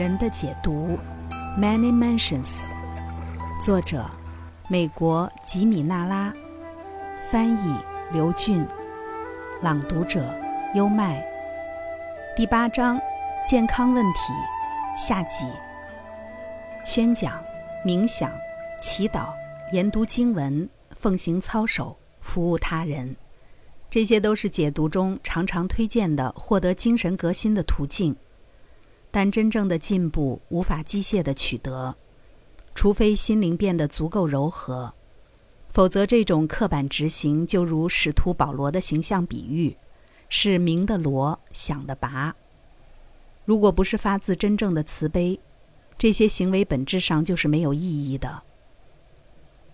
人的解读，Many Mansions，作者美国吉米纳拉，翻译刘俊，朗读者优麦。第八章健康问题下集。宣讲、冥想、祈祷、研读经文、奉行操守、服务他人，这些都是解读中常常推荐的获得精神革新的途径。但真正的进步无法机械地取得，除非心灵变得足够柔和，否则这种刻板执行就如使徒保罗的形象比喻，是明的罗，想的拔。如果不是发自真正的慈悲，这些行为本质上就是没有意义的。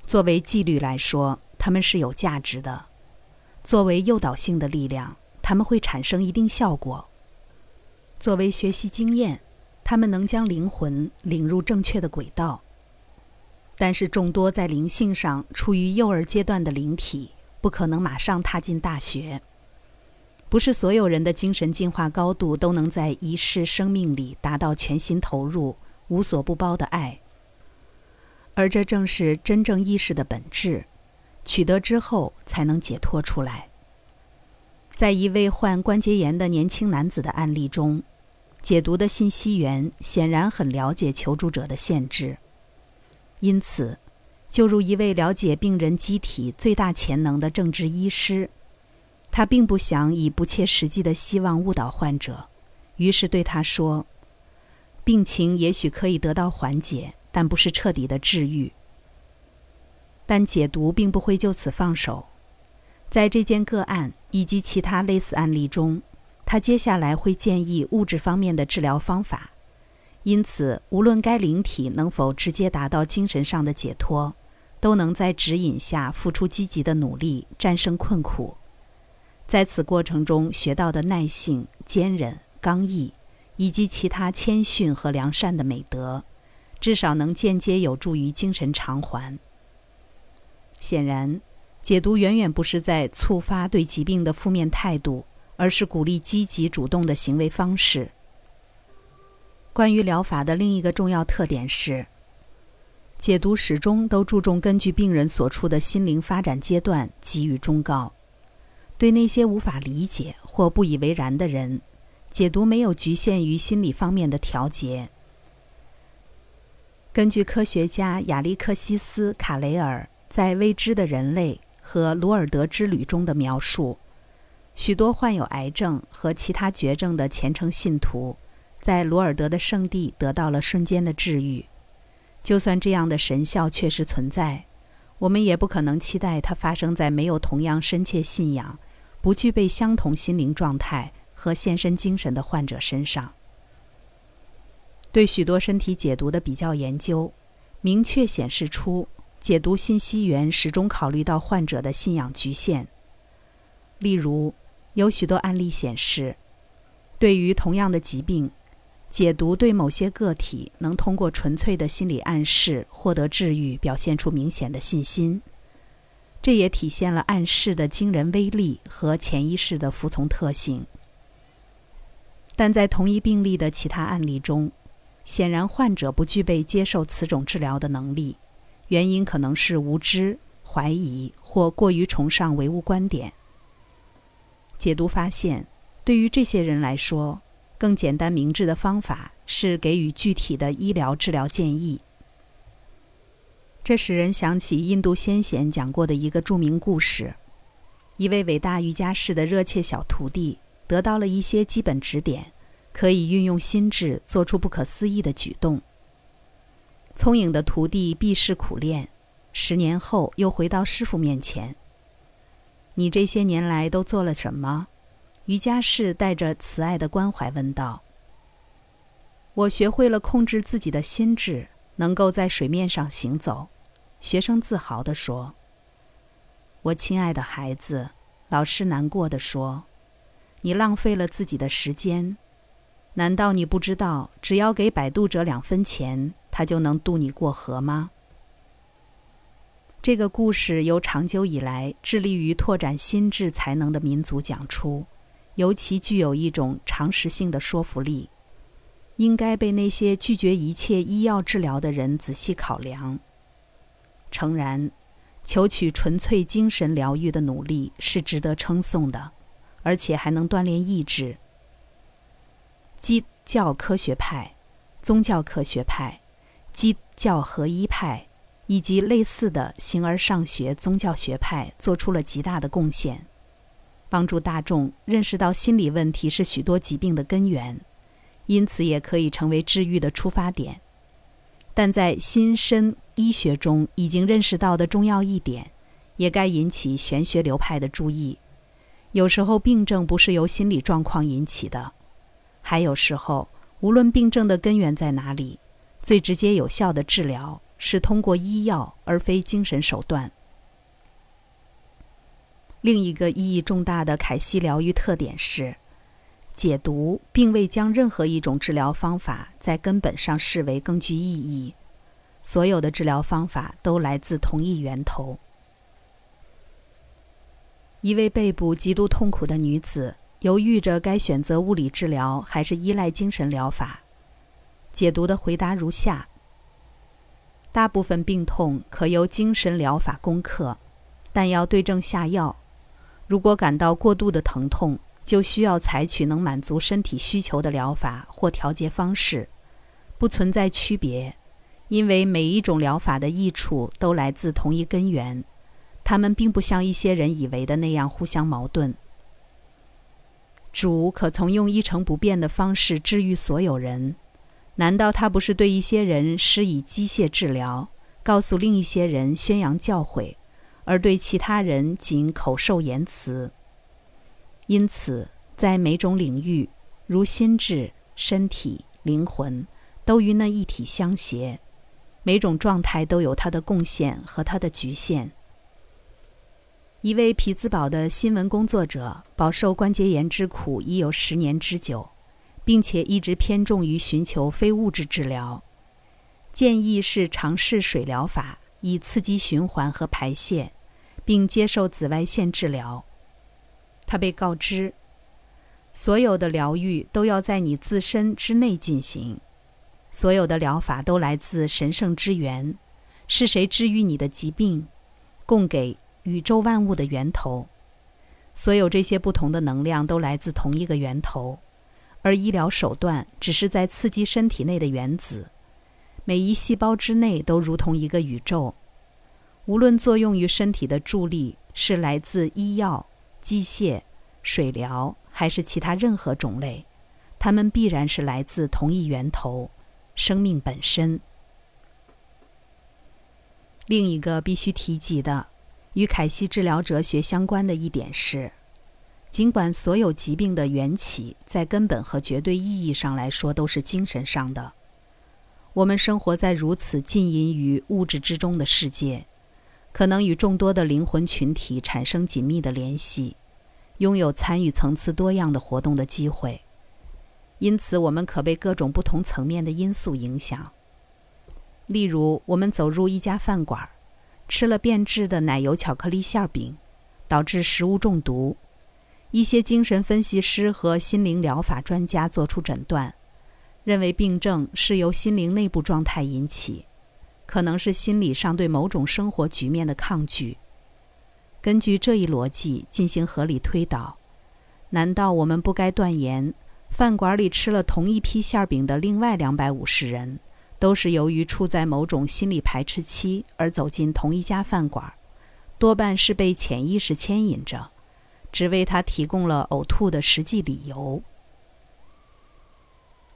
作为纪律来说，他们是有价值的；作为诱导性的力量，他们会产生一定效果。作为学习经验，他们能将灵魂领入正确的轨道。但是，众多在灵性上处于幼儿阶段的灵体，不可能马上踏进大学。不是所有人的精神进化高度都能在一世生命里达到全心投入、无所不包的爱。而这正是真正意识的本质，取得之后才能解脱出来。在一位患关节炎的年轻男子的案例中，解读的信息源显然很了解求助者的限制，因此，就如一位了解病人机体最大潜能的政治医师，他并不想以不切实际的希望误导患者，于是对他说：“病情也许可以得到缓解，但不是彻底的治愈。”但解读并不会就此放手。在这件个案以及其他类似案例中，他接下来会建议物质方面的治疗方法。因此，无论该灵体能否直接达到精神上的解脱，都能在指引下付出积极的努力，战胜困苦。在此过程中学到的耐性、坚韧、刚毅，以及其他谦逊和良善的美德，至少能间接有助于精神偿还。显然。解读远远不是在触发对疾病的负面态度，而是鼓励积极主动的行为方式。关于疗法的另一个重要特点是，解读始终都注重根据病人所处的心灵发展阶段给予忠告。对那些无法理解或不以为然的人，解读没有局限于心理方面的调节。根据科学家亚历克西斯·卡雷尔在《未知的人类》。和罗尔德之旅中的描述，许多患有癌症和其他绝症的虔诚信徒，在罗尔德的圣地得到了瞬间的治愈。就算这样的神效确实存在，我们也不可能期待它发生在没有同样深切信仰、不具备相同心灵状态和献身精神的患者身上。对许多身体解读的比较研究，明确显示出。解读信息源始终考虑到患者的信仰局限。例如，有许多案例显示，对于同样的疾病，解读对某些个体能通过纯粹的心理暗示获得治愈表现出明显的信心。这也体现了暗示的惊人威力和潜意识的服从特性。但在同一病例的其他案例中，显然患者不具备接受此种治疗的能力。原因可能是无知、怀疑或过于崇尚唯物观点。解读发现，对于这些人来说，更简单明智的方法是给予具体的医疗治疗建议。这使人想起印度先贤讲过的一个著名故事：一位伟大瑜伽士的热切小徒弟得到了一些基本指点，可以运用心智做出不可思议的举动。聪颖的徒弟毕世苦练，十年后又回到师傅面前。你这些年来都做了什么？瑜伽士带着慈爱的关怀问道。我学会了控制自己的心智，能够在水面上行走。学生自豪地说。我亲爱的孩子，老师难过的说，你浪费了自己的时间。难道你不知道，只要给摆渡者两分钱？他就能渡你过河吗？这个故事由长久以来致力于拓展心智才能的民族讲出，尤其具有一种常识性的说服力。应该被那些拒绝一切医药治疗的人仔细考量。诚然，求取纯粹精神疗愈的努力是值得称颂的，而且还能锻炼意志。基教科学派、宗教科学派、基教合一派以及类似的形而上学宗教学派做出了极大的贡献，帮助大众认识到心理问题是许多疾病的根源。因此，也可以成为治愈的出发点。但在新生医学中已经认识到的重要一点，也该引起玄学流派的注意：有时候病症不是由心理状况引起的；还有时候，无论病症的根源在哪里，最直接有效的治疗是通过医药而非精神手段。另一个意义重大的凯西疗愈特点是。解读并未将任何一种治疗方法在根本上视为更具意义。所有的治疗方法都来自同一源头。一位背部极度痛苦的女子犹豫着该选择物理治疗还是依赖精神疗法。解读的回答如下：大部分病痛可由精神疗法攻克，但要对症下药。如果感到过度的疼痛，就需要采取能满足身体需求的疗法或调节方式，不存在区别，因为每一种疗法的益处都来自同一根源，它们并不像一些人以为的那样互相矛盾。主可从用一成不变的方式治愈所有人，难道他不是对一些人施以机械治疗，告诉另一些人宣扬教诲，而对其他人仅口授言辞？因此，在每种领域，如心智、身体、灵魂，都与那一体相携。每种状态都有它的贡献和它的局限。一位匹兹堡的新闻工作者饱受关节炎之苦已有十年之久，并且一直偏重于寻求非物质治疗。建议是尝试水疗法，以刺激循环和排泄，并接受紫外线治疗。他被告知，所有的疗愈都要在你自身之内进行，所有的疗法都来自神圣之源。是谁治愈你的疾病？供给宇宙万物的源头。所有这些不同的能量都来自同一个源头，而医疗手段只是在刺激身体内的原子。每一细胞之内都如同一个宇宙。无论作用于身体的助力是来自医药。机械、水疗还是其他任何种类，它们必然是来自同一源头——生命本身。另一个必须提及的，与凯西治疗哲学相关的一点是，尽管所有疾病的缘起在根本和绝对意义上来说都是精神上的，我们生活在如此浸淫于物质之中的世界。可能与众多的灵魂群体产生紧密的联系，拥有参与层次多样的活动的机会。因此，我们可被各种不同层面的因素影响。例如，我们走入一家饭馆，吃了变质的奶油巧克力馅饼，导致食物中毒。一些精神分析师和心灵疗法专家做出诊断，认为病症是由心灵内部状态引起。可能是心理上对某种生活局面的抗拒。根据这一逻辑进行合理推导，难道我们不该断言，饭馆里吃了同一批馅饼的另外两百五十人，都是由于处在某种心理排斥期而走进同一家饭馆，多半是被潜意识牵引着，只为他提供了呕吐的实际理由？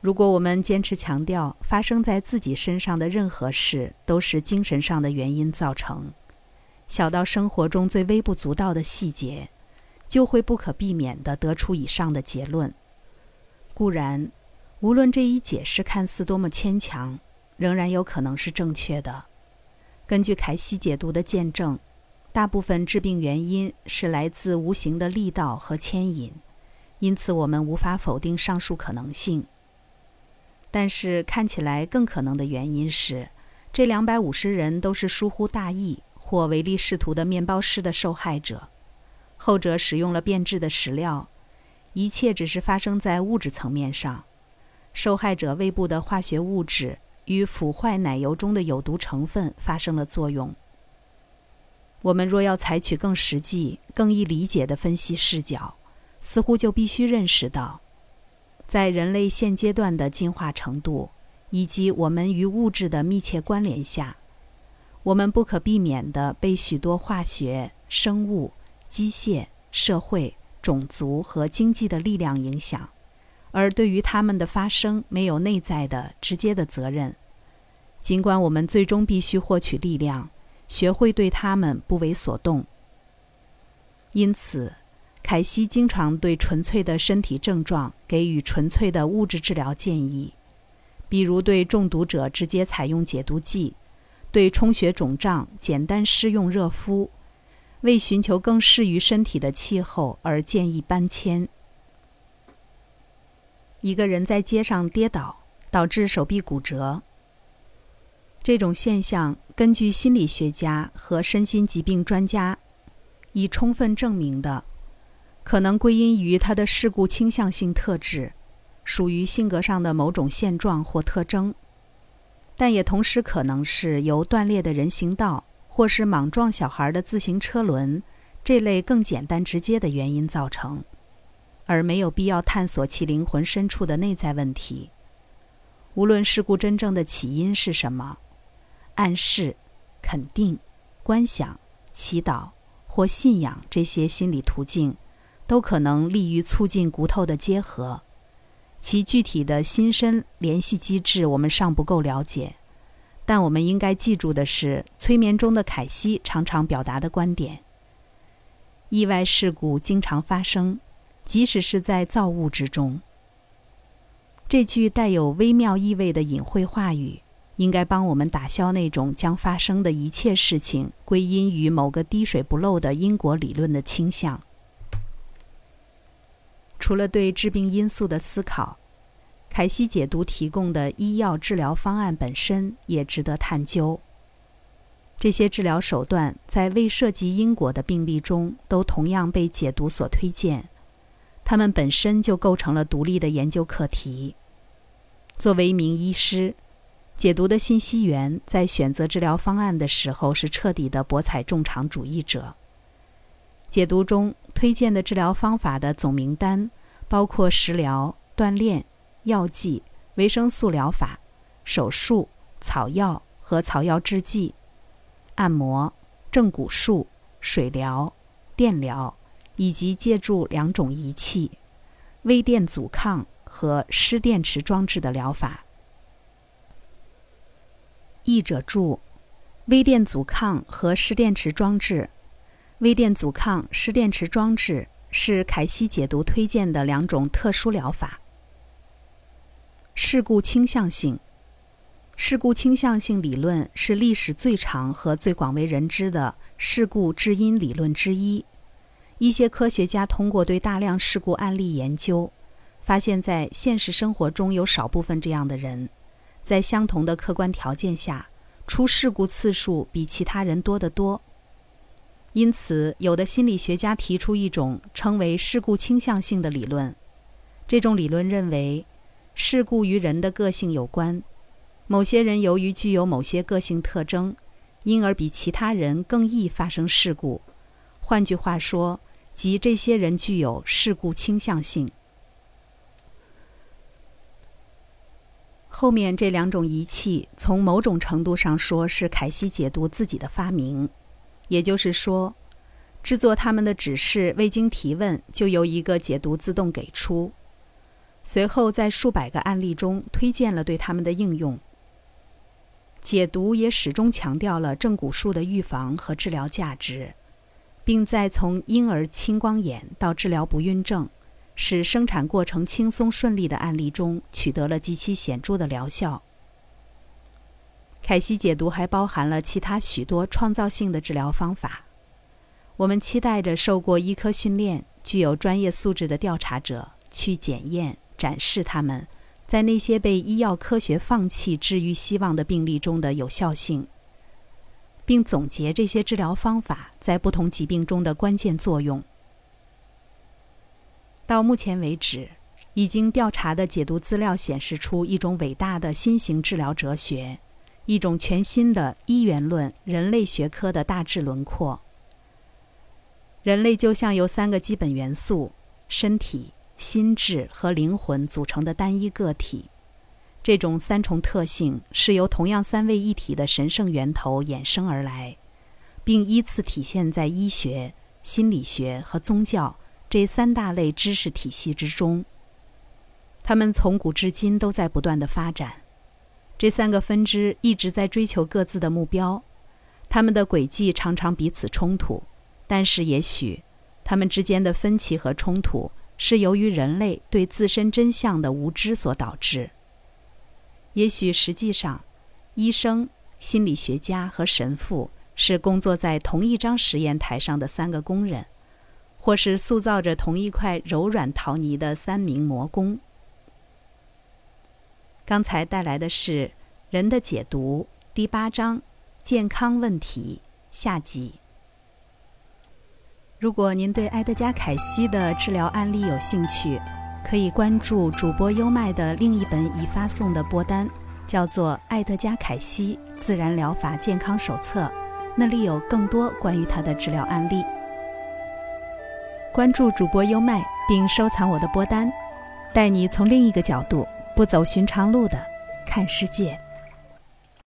如果我们坚持强调发生在自己身上的任何事都是精神上的原因造成，小到生活中最微不足道的细节，就会不可避免地得出以上的结论。固然，无论这一解释看似多么牵强，仍然有可能是正确的。根据凯西解读的见证，大部分致病原因是来自无形的力道和牵引，因此我们无法否定上述可能性。但是看起来更可能的原因是，这两百五十人都是疏忽大意或唯利是图的面包师的受害者，后者使用了变质的食料，一切只是发生在物质层面上，受害者胃部的化学物质与腐坏奶油中的有毒成分发生了作用。我们若要采取更实际、更易理解的分析视角，似乎就必须认识到，在人类现阶段的进化程度以及我们与物质的密切关联下，我们不可避免地被许多化学、生物、机械、社会、种族和经济的力量影响，而对于它们的发生没有内在的直接的责任。尽管我们最终必须获取力量。学会对他们不为所动。因此，凯西经常对纯粹的身体症状给予纯粹的物质治疗建议，比如对中毒者直接采用解毒剂，对充血肿胀简单施用热敷，为寻求更适于身体的气候而建议搬迁。一个人在街上跌倒，导致手臂骨折。这种现象，根据心理学家和身心疾病专家已充分证明的，可能归因于他的事故倾向性特质，属于性格上的某种现状或特征，但也同时可能是由断裂的人行道或是莽撞小孩的自行车轮这类更简单直接的原因造成，而没有必要探索其灵魂深处的内在问题。无论事故真正的起因是什么。暗示、肯定、观想、祈祷或信仰这些心理途径，都可能利于促进骨头的结合。其具体的心身联系机制我们尚不够了解，但我们应该记住的是，催眠中的凯西常常表达的观点：意外事故经常发生，即使是在造物之中。这句带有微妙意味的隐晦话语。应该帮我们打消那种将发生的一切事情归因于某个滴水不漏的因果理论的倾向。除了对致病因素的思考，凯西解读提供的医药治疗方案本身也值得探究。这些治疗手段在未涉及因果的病例中都同样被解读所推荐，它们本身就构成了独立的研究课题。作为一名医师。解读的信息源在选择治疗方案的时候是彻底的博采众长主义者。解读中推荐的治疗方法的总名单包括食疗、锻炼、药剂、维生素疗法、手术、草药和草药制剂、按摩、正骨术、水疗、电疗，以及借助两种仪器——微电阻抗和湿电池装置的疗法。译者注：微电阻抗和湿电池装置。微电阻抗、湿电池装置是凯西解读推荐的两种特殊疗法。事故倾向性。事故倾向性理论是历史最长和最广为人知的事故致因理论之一。一些科学家通过对大量事故案例研究，发现，在现实生活中有少部分这样的人。在相同的客观条件下，出事故次数比其他人多得多。因此，有的心理学家提出一种称为事故倾向性的理论。这种理论认为，事故与人的个性有关。某些人由于具有某些个性特征，因而比其他人更易发生事故。换句话说，即这些人具有事故倾向性。后面这两种仪器，从某种程度上说是凯西解读自己的发明，也就是说，制作他们的指示未经提问就由一个解读自动给出。随后在数百个案例中推荐了对他们的应用。解读也始终强调了正骨术的预防和治疗价值，并在从婴儿青光眼到治疗不孕症。使生产过程轻松顺利的案例中取得了极其显著的疗效。凯西解读还包含了其他许多创造性的治疗方法。我们期待着受过医科训练、具有专业素质的调查者去检验、展示他们在那些被医药科学放弃治愈希望的病例中的有效性，并总结这些治疗方法在不同疾病中的关键作用。到目前为止，已经调查的解读资料显示出一种伟大的新型治疗哲学，一种全新的一元论人类学科的大致轮廓。人类就像由三个基本元素——身体、心智和灵魂组成的单一个体。这种三重特性是由同样三位一体的神圣源头衍生而来，并依次体现在医学、心理学和宗教这三大类知识体系之中。他们从古至今都在不断的发展，这三个分支一直在追求各自的目标，他们的轨迹常常彼此冲突。但是，也许他们之间的分歧和冲突是由于人类对自身真相的无知所导致。也许实际上，医生、心理学家和神父是工作在同一张实验台上的三个工人，或是塑造着同一块柔软陶泥的三名魔工。刚才带来的是《人的解读》第八章“健康问题”下集。如果您对埃德加·凯西的治疗案例有兴趣，可以关注主播优麦的另一本已发送的播单，叫做《埃德加·凯西自然疗法健康手册》，那里有更多关于他的治疗案例。关注主播优麦，并收藏我的播单，带你从另一个角度、不走寻常路的看世界。